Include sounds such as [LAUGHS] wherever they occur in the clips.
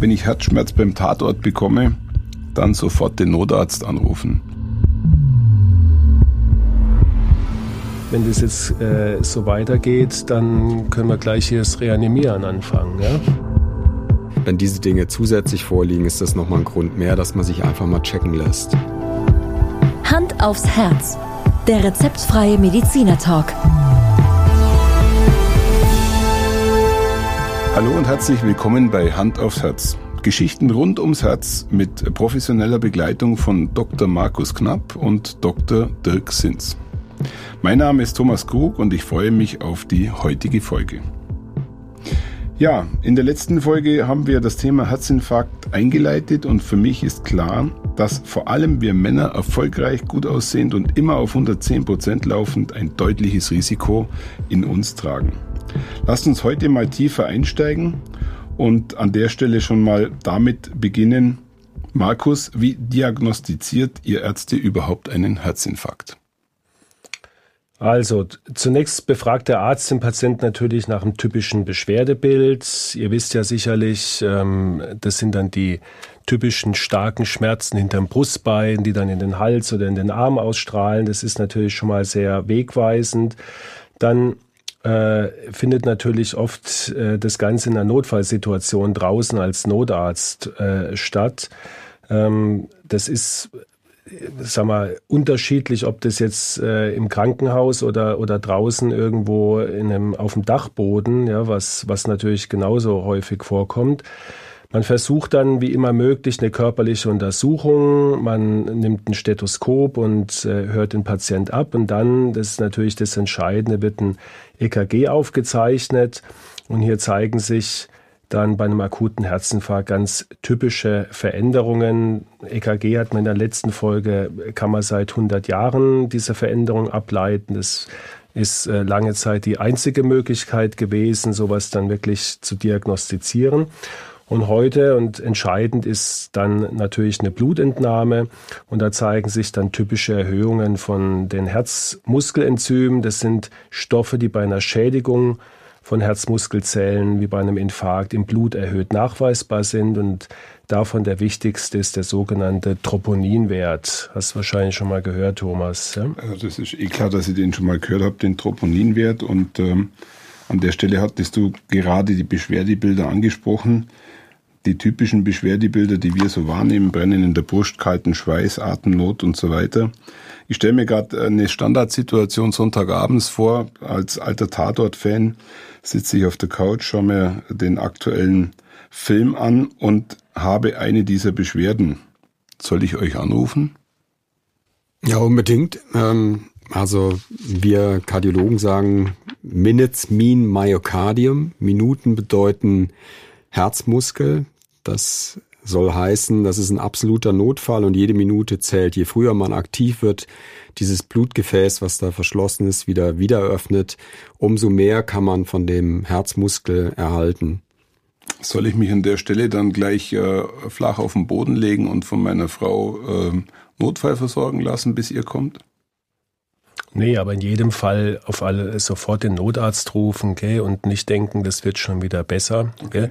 Wenn ich Herzschmerz beim Tatort bekomme, dann sofort den Notarzt anrufen. Wenn das jetzt äh, so weitergeht, dann können wir gleich hier das Reanimieren anfangen. Ja? Wenn diese Dinge zusätzlich vorliegen, ist das nochmal ein Grund mehr, dass man sich einfach mal checken lässt. Hand aufs Herz. Der rezeptfreie Mediziner Talk. Hallo und herzlich willkommen bei Hand aufs Herz. Geschichten rund ums Herz mit professioneller Begleitung von Dr. Markus Knapp und Dr. Dirk Sins. Mein Name ist Thomas Krug und ich freue mich auf die heutige Folge. Ja, in der letzten Folge haben wir das Thema Herzinfarkt eingeleitet und für mich ist klar, dass vor allem wir Männer erfolgreich, gut aussehend und immer auf 110 Prozent laufend ein deutliches Risiko in uns tragen. Lasst uns heute mal tiefer einsteigen und an der Stelle schon mal damit beginnen. Markus, wie diagnostiziert ihr Ärzte überhaupt einen Herzinfarkt? Also, zunächst befragt der Arzt den Patienten natürlich nach einem typischen Beschwerdebild. Ihr wisst ja sicherlich, ähm, das sind dann die typischen starken Schmerzen hinterm Brustbein, die dann in den Hals oder in den Arm ausstrahlen. Das ist natürlich schon mal sehr wegweisend. Dann äh, findet natürlich oft äh, das Ganze in einer Notfallsituation draußen als Notarzt äh, statt. Ähm, das ist sag mal, unterschiedlich, ob das jetzt äh, im Krankenhaus oder, oder draußen irgendwo in einem, auf dem Dachboden, ja, was, was natürlich genauso häufig vorkommt. Man versucht dann wie immer möglich eine körperliche Untersuchung. Man nimmt ein Stethoskop und äh, hört den Patient ab. Und dann, das ist natürlich das Entscheidende, wird ein EKG aufgezeichnet. Und hier zeigen sich dann bei einem akuten Herzinfarkt ganz typische Veränderungen. EKG hat man in der letzten Folge, kann man seit 100 Jahren diese Veränderung ableiten. Das ist äh, lange Zeit die einzige Möglichkeit gewesen, sowas dann wirklich zu diagnostizieren. Und heute und entscheidend ist dann natürlich eine Blutentnahme und da zeigen sich dann typische Erhöhungen von den Herzmuskelenzymen. Das sind Stoffe, die bei einer Schädigung von Herzmuskelzellen wie bei einem Infarkt im Blut erhöht nachweisbar sind und davon der wichtigste ist der sogenannte Troponinwert. Hast du wahrscheinlich schon mal gehört, Thomas. Ja? Also das ist eh klar, dass ich den schon mal gehört habe, den Troponinwert. Und ähm, an der Stelle hattest du gerade die Beschwerdebilder angesprochen. Die typischen Beschwerdebilder, die wir so wahrnehmen, Brennen in der Brust, kalten Schweiß, Atemnot und so weiter. Ich stelle mir gerade eine Standardsituation Sonntagabends vor, als alter Tatort-Fan sitze ich auf der Couch, schaue mir den aktuellen Film an und habe eine dieser Beschwerden. Soll ich euch anrufen? Ja, unbedingt. Ähm, also wir Kardiologen sagen Minutes mean Myocardium. Minuten bedeuten Herzmuskel. Das soll heißen, das ist ein absoluter Notfall und jede Minute zählt. Je früher man aktiv wird, dieses Blutgefäß, was da verschlossen ist, wieder wieder öffnet, umso mehr kann man von dem Herzmuskel erhalten. Soll ich mich an der Stelle dann gleich äh, flach auf den Boden legen und von meiner Frau äh, Notfall versorgen lassen, bis ihr kommt? Nee, aber in jedem Fall auf alle sofort den Notarzt rufen gell, und nicht denken, das wird schon wieder besser, gell,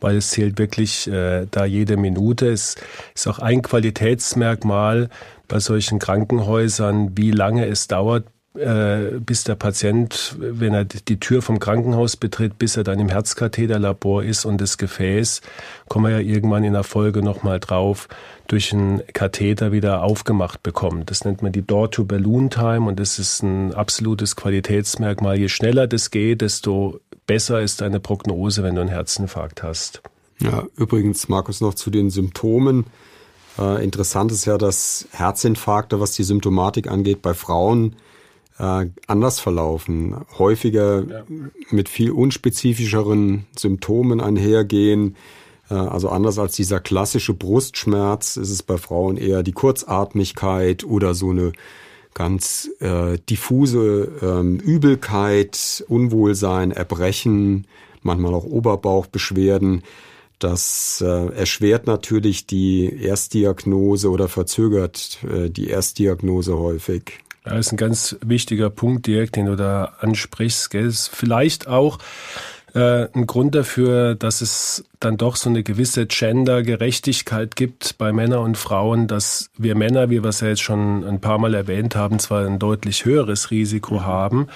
weil es zählt wirklich äh, da jede Minute. Es ist auch ein Qualitätsmerkmal bei solchen Krankenhäusern, wie lange es dauert, bis der Patient, wenn er die Tür vom Krankenhaus betritt, bis er dann im Herzkatheterlabor ist und das Gefäß, kommen wir ja irgendwann in der Folge nochmal drauf, durch einen Katheter wieder aufgemacht bekommt. Das nennt man die Door-to-Balloon-Time und das ist ein absolutes Qualitätsmerkmal. Je schneller das geht, desto besser ist deine Prognose, wenn du einen Herzinfarkt hast. Ja, übrigens, Markus, noch zu den Symptomen. Äh, interessant ist ja, dass Herzinfarkte, was die Symptomatik angeht, bei Frauen äh, anders verlaufen, häufiger ja. mit viel unspezifischeren Symptomen einhergehen. Äh, also anders als dieser klassische Brustschmerz ist es bei Frauen eher die Kurzatmigkeit oder so eine ganz äh, diffuse ähm, Übelkeit, Unwohlsein, Erbrechen, manchmal auch Oberbauchbeschwerden. Das äh, erschwert natürlich die Erstdiagnose oder verzögert äh, die Erstdiagnose häufig. Das ist ein ganz wichtiger Punkt direkt, den du da ansprichst. Gell? Ist vielleicht auch äh, ein Grund dafür, dass es dann doch so eine gewisse Gender-Gerechtigkeit gibt bei Männern und Frauen, dass wir Männer, wie wir es ja jetzt schon ein paar Mal erwähnt haben, zwar ein deutlich höheres Risiko haben,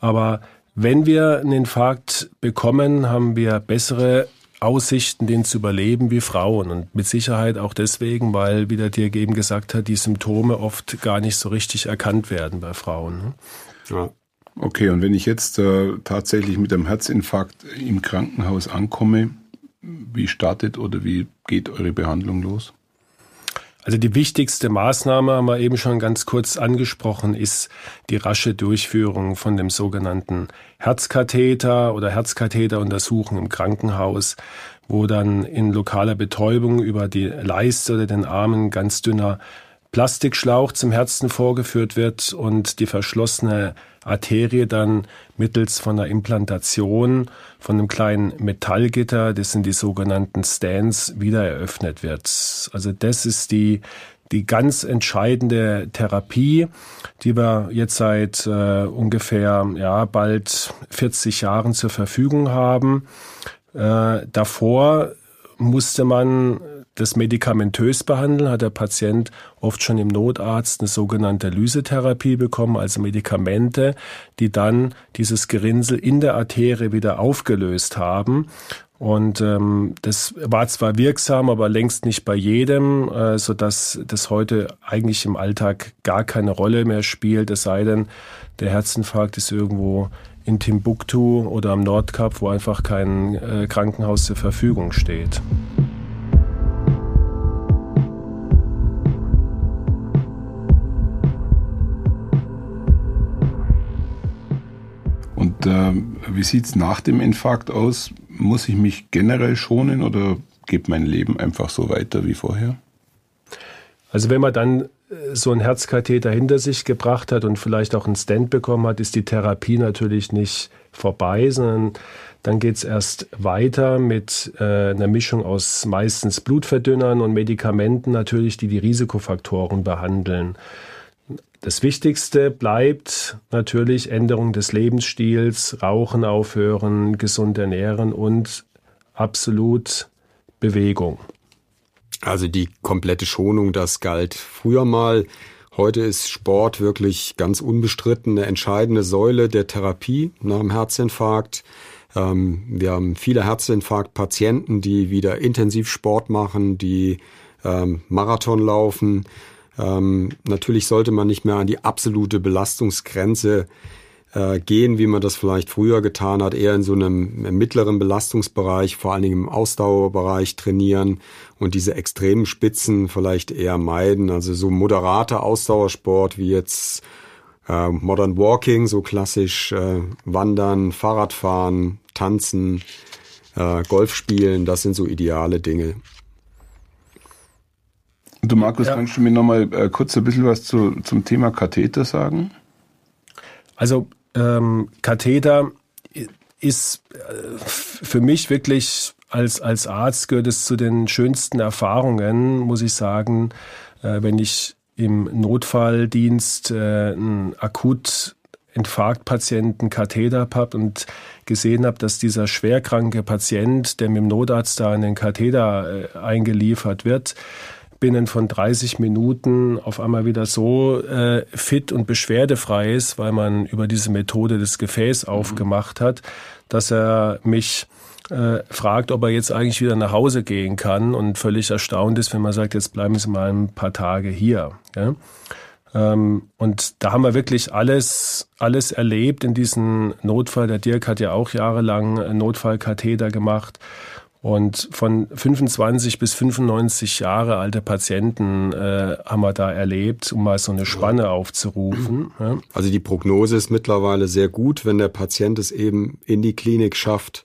aber wenn wir einen Infarkt bekommen, haben wir bessere Aussichten, den zu überleben wie Frauen. Und mit Sicherheit auch deswegen, weil, wie der Dirk eben gesagt hat, die Symptome oft gar nicht so richtig erkannt werden bei Frauen. Ne? Ja. Okay, und wenn ich jetzt äh, tatsächlich mit einem Herzinfarkt im Krankenhaus ankomme, wie startet oder wie geht eure Behandlung los? Also die wichtigste Maßnahme, haben wir eben schon ganz kurz angesprochen, ist die rasche Durchführung von dem sogenannten Herzkatheter oder Herzkatheteruntersuchung im Krankenhaus, wo dann in lokaler Betäubung über die Leiste oder den Armen ganz dünner Plastikschlauch zum Herzen vorgeführt wird und die verschlossene Arterie dann mittels von einer Implantation von einem kleinen Metallgitter, das sind die sogenannten Stents, wieder eröffnet wird. Also das ist die die ganz entscheidende Therapie, die wir jetzt seit äh, ungefähr ja bald 40 Jahren zur Verfügung haben. Äh, davor musste man das medikamentös behandeln, hat der Patient oft schon im Notarzt eine sogenannte Lysetherapie bekommen, also Medikamente, die dann dieses Gerinnsel in der Arterie wieder aufgelöst haben. Und ähm, das war zwar wirksam, aber längst nicht bei jedem, äh, so dass das heute eigentlich im Alltag gar keine Rolle mehr spielt, es sei denn, der Herzinfarkt ist irgendwo in Timbuktu oder am Nordkap, wo einfach kein äh, Krankenhaus zur Verfügung steht. Und äh, wie sieht es nach dem Infarkt aus? Muss ich mich generell schonen oder geht mein Leben einfach so weiter wie vorher? Also wenn man dann so einen Herzkatheter hinter sich gebracht hat und vielleicht auch einen Stent bekommen hat, ist die Therapie natürlich nicht vorbei, sondern dann geht es erst weiter mit äh, einer Mischung aus meistens Blutverdünnern und Medikamenten natürlich, die die Risikofaktoren behandeln. Das Wichtigste bleibt natürlich Änderung des Lebensstils, Rauchen aufhören, gesund ernähren und absolut Bewegung. Also die komplette Schonung, das galt früher mal. Heute ist Sport wirklich ganz unbestritten eine entscheidende Säule der Therapie nach dem Herzinfarkt. Ähm, wir haben viele Herzinfarktpatienten, die wieder intensiv Sport machen, die ähm, Marathon laufen. Ähm, natürlich sollte man nicht mehr an die absolute Belastungsgrenze äh, gehen, wie man das vielleicht früher getan hat, eher in so einem mittleren Belastungsbereich, vor allen Dingen im Ausdauerbereich trainieren und diese extremen Spitzen vielleicht eher meiden. Also so moderater Ausdauersport wie jetzt äh, Modern Walking, so klassisch äh, Wandern, Fahrradfahren, Tanzen, äh, Golf spielen, das sind so ideale Dinge. Du Markus, ja. kannst du mir nochmal äh, kurz ein bisschen was zu, zum Thema Katheter sagen? Also ähm, Katheter ist äh, für mich wirklich als, als Arzt gehört es zu den schönsten Erfahrungen, muss ich sagen, äh, wenn ich im Notfalldienst äh, einen akut Infarktpatienten Katheter habe und gesehen habe, dass dieser schwerkranke Patient, der mit dem Notarzt da in den Katheter äh, eingeliefert wird, binnen von 30 Minuten auf einmal wieder so äh, fit und beschwerdefrei ist, weil man über diese Methode das Gefäß mhm. aufgemacht hat, dass er mich äh, fragt, ob er jetzt eigentlich wieder nach Hause gehen kann und völlig erstaunt ist, wenn man sagt, jetzt bleiben Sie mal ein paar Tage hier. Ja? Ähm, und da haben wir wirklich alles, alles erlebt in diesem Notfall. Der Dirk hat ja auch jahrelang Notfallkatheter gemacht. Und von 25 bis 95 Jahre alte Patienten äh, haben wir da erlebt, um mal so eine Spanne aufzurufen. [CLEARS THROAT] Ja. Also die Prognose ist mittlerweile sehr gut, wenn der Patient es eben in die Klinik schafft.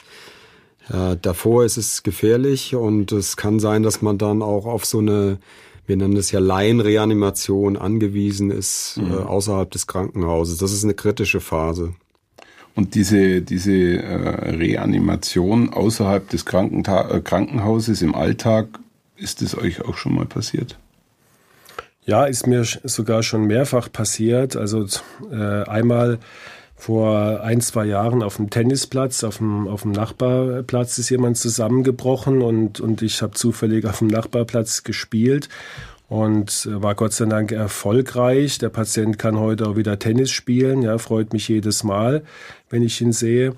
Äh, davor ist es gefährlich und es kann sein, dass man dann auch auf so eine, wir nennen es ja Laienreanimation angewiesen ist, mhm. äh, außerhalb des Krankenhauses. Das ist eine kritische Phase. Und diese, diese äh, Reanimation außerhalb des Krankenta äh, Krankenhauses im Alltag, ist es euch auch schon mal passiert? Ja, ist mir sogar schon mehrfach passiert. Also äh, einmal vor ein, zwei Jahren auf dem Tennisplatz, auf dem, auf dem Nachbarplatz ist jemand zusammengebrochen und, und ich habe zufällig auf dem Nachbarplatz gespielt und war Gott sei Dank erfolgreich. Der Patient kann heute auch wieder Tennis spielen, ja, freut mich jedes Mal, wenn ich ihn sehe.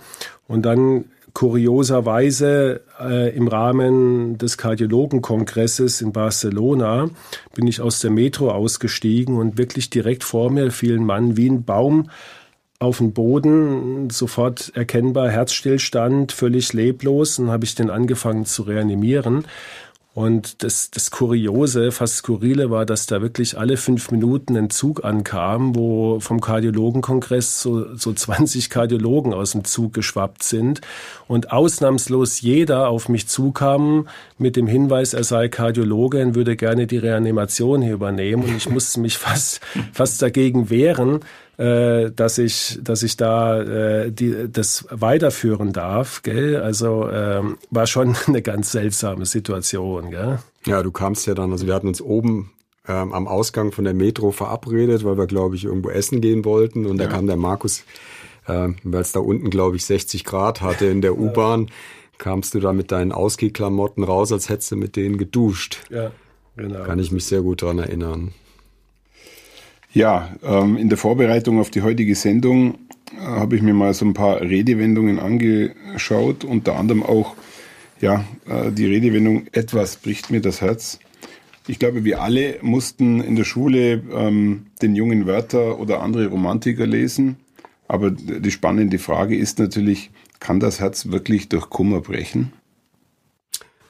Und dann kurioserweise äh, im Rahmen des Kardiologenkongresses in Barcelona bin ich aus der Metro ausgestiegen und wirklich direkt vor mir fiel ein Mann wie ein Baum auf den Boden, sofort erkennbar Herzstillstand, völlig leblos. Dann habe ich den angefangen zu reanimieren. Und das, das Kuriose, fast Skurrile war, dass da wirklich alle fünf Minuten ein Zug ankam, wo vom Kardiologenkongress so, so 20 Kardiologen aus dem Zug geschwappt sind und ausnahmslos jeder auf mich zukam mit dem Hinweis, er sei Kardiologe und würde gerne die Reanimation hier übernehmen. Und ich musste mich fast, fast dagegen wehren, äh, dass ich, dass ich da äh, die, das weiterführen darf. Gell? Also ähm, war schon [LAUGHS] eine ganz seltsame Situation. Gell? Ja, du kamst ja dann, also wir hatten uns oben ähm, am Ausgang von der Metro verabredet, weil wir, glaube ich, irgendwo essen gehen wollten. Und da kam der Markus, äh, weil es da unten, glaube ich, 60 Grad hatte in der U-Bahn, kamst du da mit deinen Ausgehklamotten raus, als hättest du mit denen geduscht. Ja, genau. Kann ich mich sehr gut dran erinnern. Ja, ähm, in der Vorbereitung auf die heutige Sendung äh, habe ich mir mal so ein paar Redewendungen angeschaut, unter anderem auch ja, äh, die Redewendung etwas bricht mir das Herz. Ich glaube, wir alle mussten in der Schule ähm, den jungen Wörter oder andere Romantiker lesen. Aber die spannende Frage ist natürlich, kann das Herz wirklich durch Kummer brechen?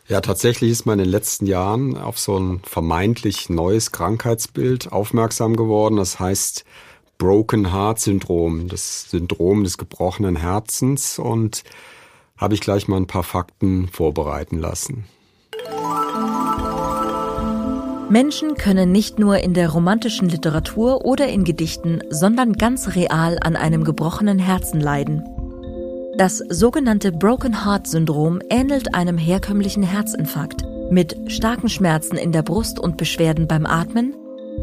Ja, tatsächlich ist man in den letzten Jahren auf so ein vermeintlich neues Krankheitsbild aufmerksam geworden. Das heißt Broken Heart Syndrom, das Syndrom des gebrochenen Herzens. Und habe ich gleich mal ein paar Fakten vorbereiten lassen. Menschen können nicht nur in der romantischen Literatur oder in Gedichten, sondern ganz real an einem gebrochenen Herzen leiden. Das sogenannte Broken Heart Syndrom ähnelt einem herkömmlichen Herzinfarkt mit starken Schmerzen in der Brust und Beschwerden beim Atmen,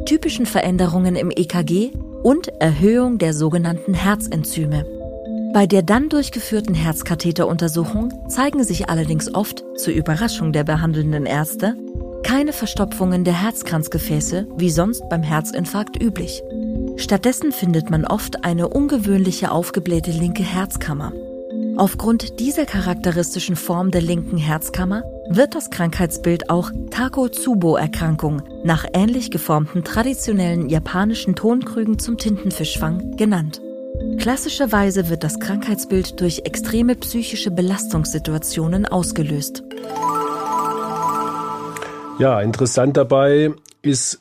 typischen Veränderungen im EKG und Erhöhung der sogenannten Herzenzyme. Bei der dann durchgeführten Herzkatheteruntersuchung zeigen sich allerdings oft, zur Überraschung der behandelnden Ärzte, keine Verstopfungen der Herzkranzgefäße, wie sonst beim Herzinfarkt üblich. Stattdessen findet man oft eine ungewöhnliche aufgeblähte linke Herzkammer. Aufgrund dieser charakteristischen Form der linken Herzkammer wird das Krankheitsbild auch Takotsubo-Erkrankung nach ähnlich geformten traditionellen japanischen Tonkrügen zum Tintenfischfang genannt. Klassischerweise wird das Krankheitsbild durch extreme psychische Belastungssituationen ausgelöst. Ja, interessant dabei ist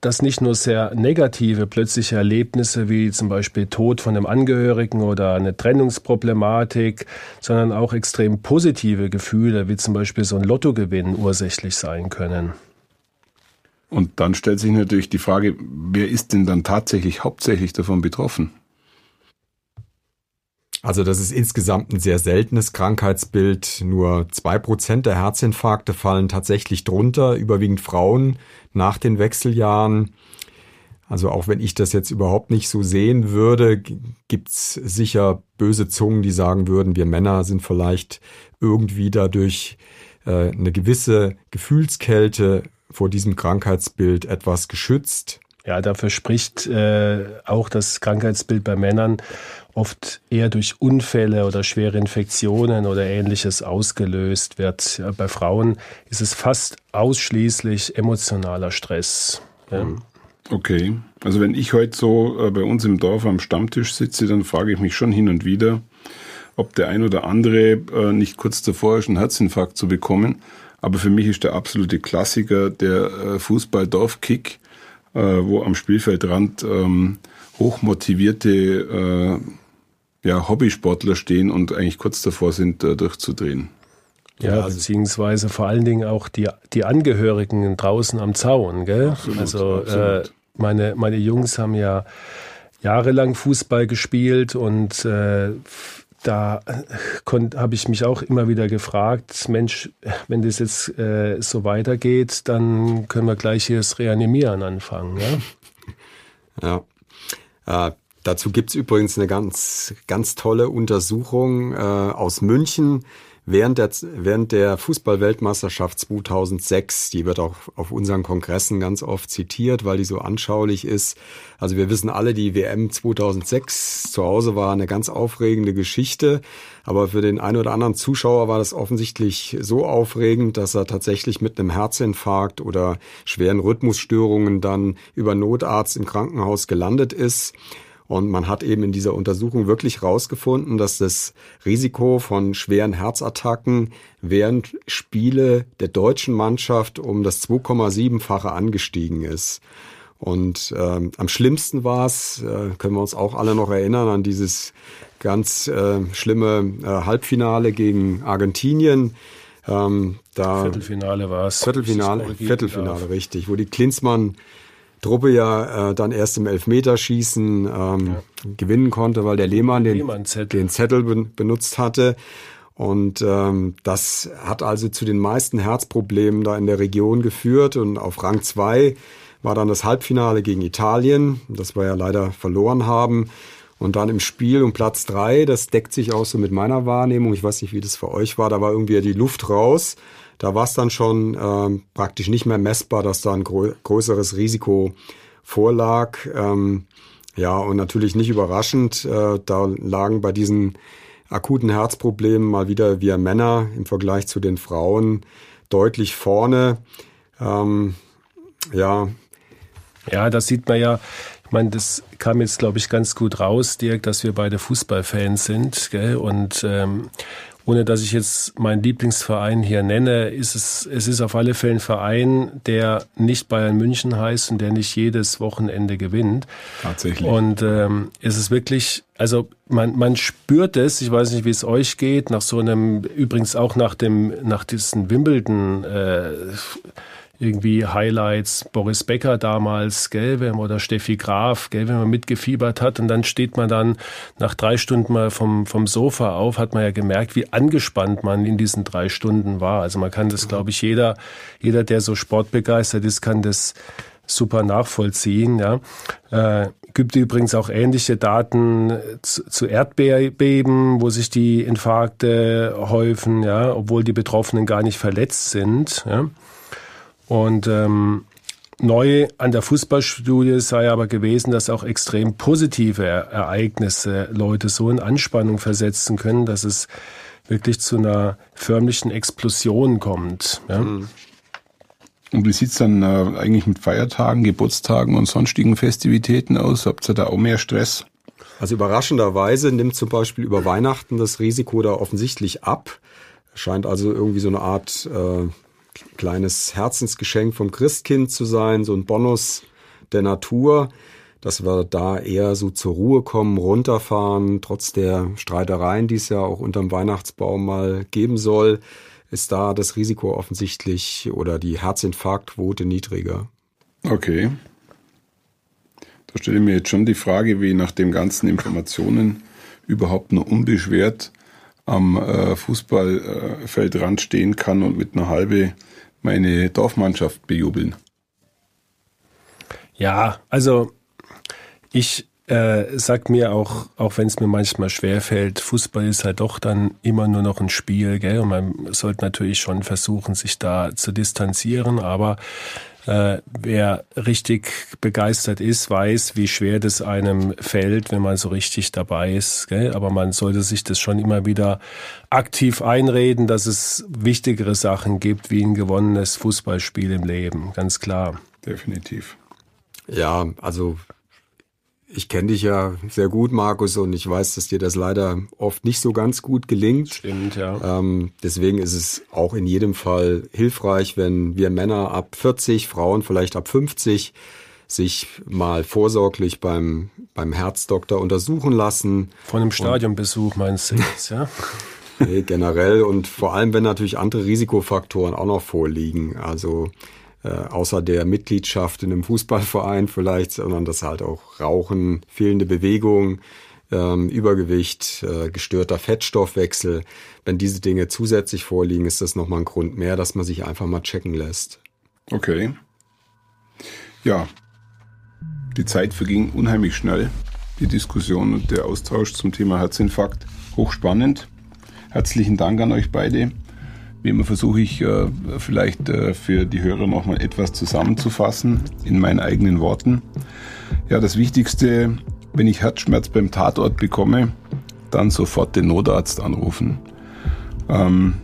dass nicht nur sehr negative plötzliche Erlebnisse wie zum Beispiel Tod von einem Angehörigen oder eine Trennungsproblematik, sondern auch extrem positive Gefühle wie zum Beispiel so ein Lottogewinn ursächlich sein können. Und dann stellt sich natürlich die Frage, wer ist denn dann tatsächlich hauptsächlich davon betroffen? Also das ist insgesamt ein sehr seltenes Krankheitsbild. Nur zwei Prozent der Herzinfarkte fallen tatsächlich drunter, überwiegend Frauen nach den Wechseljahren. Also auch wenn ich das jetzt überhaupt nicht so sehen würde, gibt's sicher böse Zungen, die sagen würden, wir Männer sind vielleicht irgendwie dadurch äh, eine gewisse Gefühlskälte vor diesem Krankheitsbild etwas geschützt. Ja, dafür spricht äh, auch das Krankheitsbild bei Männern oft eher durch Unfälle oder schwere Infektionen oder ähnliches ausgelöst wird. Bei Frauen ist es fast ausschließlich emotionaler Stress. Mhm. Okay, also wenn ich heute so äh, bei uns im Dorf am Stammtisch sitze, dann frage ich mich schon hin und wieder, ob der ein oder andere äh, nicht kurz davor ist, einen Herzinfarkt zu bekommen. Aber für mich ist der absolute Klassiker der äh, Fußball-Dorfkick, wo am Spielfeldrand ähm, hochmotivierte äh, ja, Hobbysportler stehen und eigentlich kurz davor sind, äh, durchzudrehen. Ja, also beziehungsweise vor allen Dingen auch die, die Angehörigen draußen am Zaun, gell? Absolut, also absolut. Äh, meine, meine Jungs haben ja jahrelang Fußball gespielt und äh, da äh, habe ich mich auch immer wieder gefragt, Mensch, wenn das jetzt äh, so weitergeht, dann können wir gleich hier das Reanimieren anfangen. Ja, [LAUGHS] ja. Äh, Dazu gibt's übrigens eine ganz, ganz tolle Untersuchung äh, aus München während der, während der Fußballweltmeisterschaft 2006. Die wird auch auf unseren Kongressen ganz oft zitiert, weil die so anschaulich ist. Also wir wissen alle, die WM 2006 zu Hause war eine ganz aufregende Geschichte. Aber für den einen oder anderen Zuschauer war das offensichtlich so aufregend, dass er tatsächlich mit einem Herzinfarkt oder schweren Rhythmusstörungen dann über Notarzt im Krankenhaus gelandet ist. Und man hat eben in dieser Untersuchung wirklich herausgefunden, dass das Risiko von schweren Herzattacken während Spiele der deutschen Mannschaft um das 2,7-fache angestiegen ist. Und ähm, am schlimmsten war es, äh, können wir uns auch alle noch erinnern, an dieses ganz äh, schlimme äh, Halbfinale gegen Argentinien. Ähm, da Viertelfinale war es. Viertelfinale, Viertelfinale, richtig, wo die Klinsmann Truppe ja äh, dann erst im Elfmeterschießen ähm, ja. gewinnen konnte, weil der Lehmann den, Lehmann den Zettel ben benutzt hatte. Und ähm, das hat also zu den meisten Herzproblemen da in der Region geführt. Und auf Rang zwei war dann das Halbfinale gegen Italien, das wir ja leider verloren haben. Und dann im Spiel um Platz drei, das deckt sich auch so mit meiner Wahrnehmung. Ich weiß nicht, wie das für euch war. Da war irgendwie die Luft raus. Da war es dann schon ähm, praktisch nicht mehr messbar, dass da ein grö größeres Risiko vorlag. Ähm, ja, und natürlich nicht überraschend, äh, da lagen bei diesen akuten Herzproblemen mal wieder wir Männer im Vergleich zu den Frauen deutlich vorne. Ähm, ja. Ja, das sieht man ja. Ich meine, das kam jetzt, glaube ich, ganz gut raus, Dirk, dass wir beide Fußballfans sind. Gell? Und ähm, ohne dass ich jetzt meinen Lieblingsverein hier nenne, ist es, es ist auf alle Fälle ein Verein, der nicht Bayern München heißt und der nicht jedes Wochenende gewinnt. Tatsächlich. Und ähm, es ist wirklich, also man, man spürt es, ich weiß nicht, wie es euch geht, nach so einem, übrigens auch nach dem, nach diesen Wimbledon äh, irgendwie Highlights, Boris Becker damals, gell, wenn, oder Steffi Graf, gell, wenn man mitgefiebert hat und dann steht man dann nach drei Stunden mal vom, vom Sofa auf, hat man ja gemerkt, wie angespannt man in diesen drei Stunden war. Also man kann das, glaube ich, jeder, jeder, der so sportbegeistert ist, kann das super nachvollziehen, ja. Äh, gibt übrigens auch ähnliche Daten zu, zu Erdbeben, wo sich die Infarkte häufen, ja, obwohl die Betroffenen gar nicht verletzt sind, ja. Und ähm, neu an der Fußballstudie sei aber gewesen, dass auch extrem positive Ereignisse Leute so in Anspannung versetzen können, dass es wirklich zu einer förmlichen Explosion kommt. Ja? Mhm. Und wie sieht's dann äh, eigentlich mit Feiertagen, Geburtstagen und sonstigen Festivitäten aus? Habt ihr da auch mehr Stress? Also überraschenderweise nimmt zum Beispiel über Weihnachten das Risiko da offensichtlich ab. Scheint also irgendwie so eine Art äh, kleines Herzensgeschenk vom Christkind zu sein, so ein Bonus der Natur, dass wir da eher so zur Ruhe kommen, runterfahren, trotz der Streitereien, die es ja auch unterm Weihnachtsbaum mal geben soll, ist da das Risiko offensichtlich oder die Herzinfarktquote niedriger. Okay. Da stelle ich mir jetzt schon die Frage, wie nach den ganzen Informationen überhaupt nur unbeschwert am äh, Fußballfeldrand stehen kann und mit einer halbe meine Dorfmannschaft bejubeln. Ja, also ich äh, sag mir auch, auch wenn es mir manchmal schwerfällt, Fußball ist halt doch dann immer nur noch ein Spiel, gell? Und man sollte natürlich schon versuchen, sich da zu distanzieren, aber äh, wer richtig begeistert ist, weiß, wie schwer das einem fällt, wenn man so richtig dabei ist. Gell? Aber man sollte sich das schon immer wieder aktiv einreden, dass es wichtigere Sachen gibt wie ein gewonnenes Fußballspiel im Leben. Ganz klar. Definitiv. Ja, also ich kenne dich ja sehr gut, Markus, und ich weiß, dass dir das leider oft nicht so ganz gut gelingt. Stimmt, ja. Ähm, deswegen ist es auch in jedem Fall hilfreich, wenn wir Männer ab 40, Frauen vielleicht ab 50 sich mal vorsorglich beim, beim Herzdoktor untersuchen lassen. Von einem Stadionbesuch meinst du jetzt, ja? [LAUGHS] nee, generell und vor allem, wenn natürlich andere Risikofaktoren auch noch vorliegen. Also äh, außer der Mitgliedschaft in einem Fußballverein vielleicht, sondern das halt auch Rauchen, fehlende Bewegung, ähm, Übergewicht, äh, gestörter Fettstoffwechsel. Wenn diese Dinge zusätzlich vorliegen, ist das nochmal ein Grund mehr, dass man sich einfach mal checken lässt. Okay. Ja, die Zeit verging unheimlich schnell. die Diskussion und der Austausch zum Thema Herzinfarkt hochspannend. Herzlichen Dank an euch beide. Wie immer versuche ich äh, vielleicht äh, für die Hörer nochmal etwas zusammenzufassen in meinen eigenen Worten. Ja, das Wichtigste, wenn ich Herzschmerz beim Tatort bekomme, dann sofort den Notarzt anrufen. Ähm,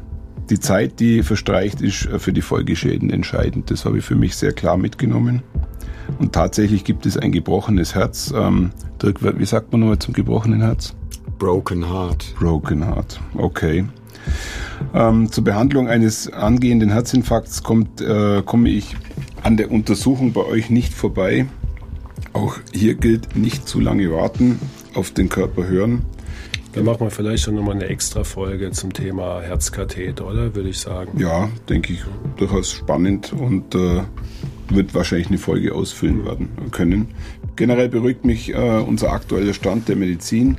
die Zeit, die verstreicht, ist für die Folgeschäden entscheidend. Das habe ich für mich sehr klar mitgenommen. Und tatsächlich gibt es ein gebrochenes Herz. Ähm, Dirk, wie sagt man nochmal zum gebrochenen Herz? Broken Heart. Broken Heart, okay. Ähm, zur Behandlung eines angehenden Herzinfarkts kommt, äh, komme ich an der Untersuchung bei euch nicht vorbei. Auch hier gilt nicht zu lange warten, auf den Körper hören. Da machen wir vielleicht schon nochmal eine extra Folge zum Thema Herzkatheter, oder? Würde ich sagen. Ja, denke ich, durchaus spannend und äh, wird wahrscheinlich eine Folge ausfüllen werden können. Generell beruhigt mich äh, unser aktueller Stand der Medizin.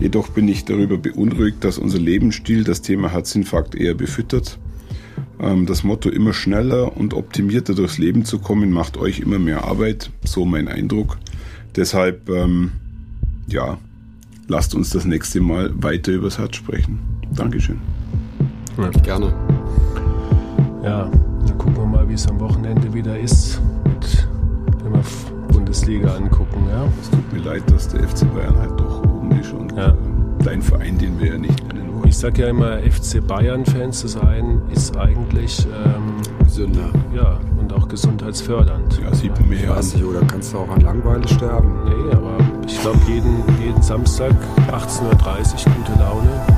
Jedoch bin ich darüber beunruhigt, dass unser Lebensstil das Thema Herzinfarkt eher befüttert. Ähm, das Motto immer schneller und optimierter durchs Leben zu kommen, macht euch immer mehr Arbeit, so mein Eindruck. Deshalb, ähm, ja, lasst uns das nächste Mal weiter übers Herz sprechen. Dankeschön. Ja. Gerne. Ja, dann gucken wir mal, wie es am Wochenende wieder ist, mit, wenn wir Bundesliga angucken. Ja. Es tut mir leid, dass der FC Bayern halt doch ist und ja. dein Verein, den wir ja nicht nennen wollen. Ich sage ja immer, FC Bayern-Fan zu sein, ist eigentlich ähm, Sünder. Ja, und auch gesundheitsfördernd. Ja, sieht man mir ja. Weiß nicht, oder kannst du auch an Langeweile sterben? Nee, aber ich glaube, jeden, jeden Samstag 18.30 Uhr gute Laune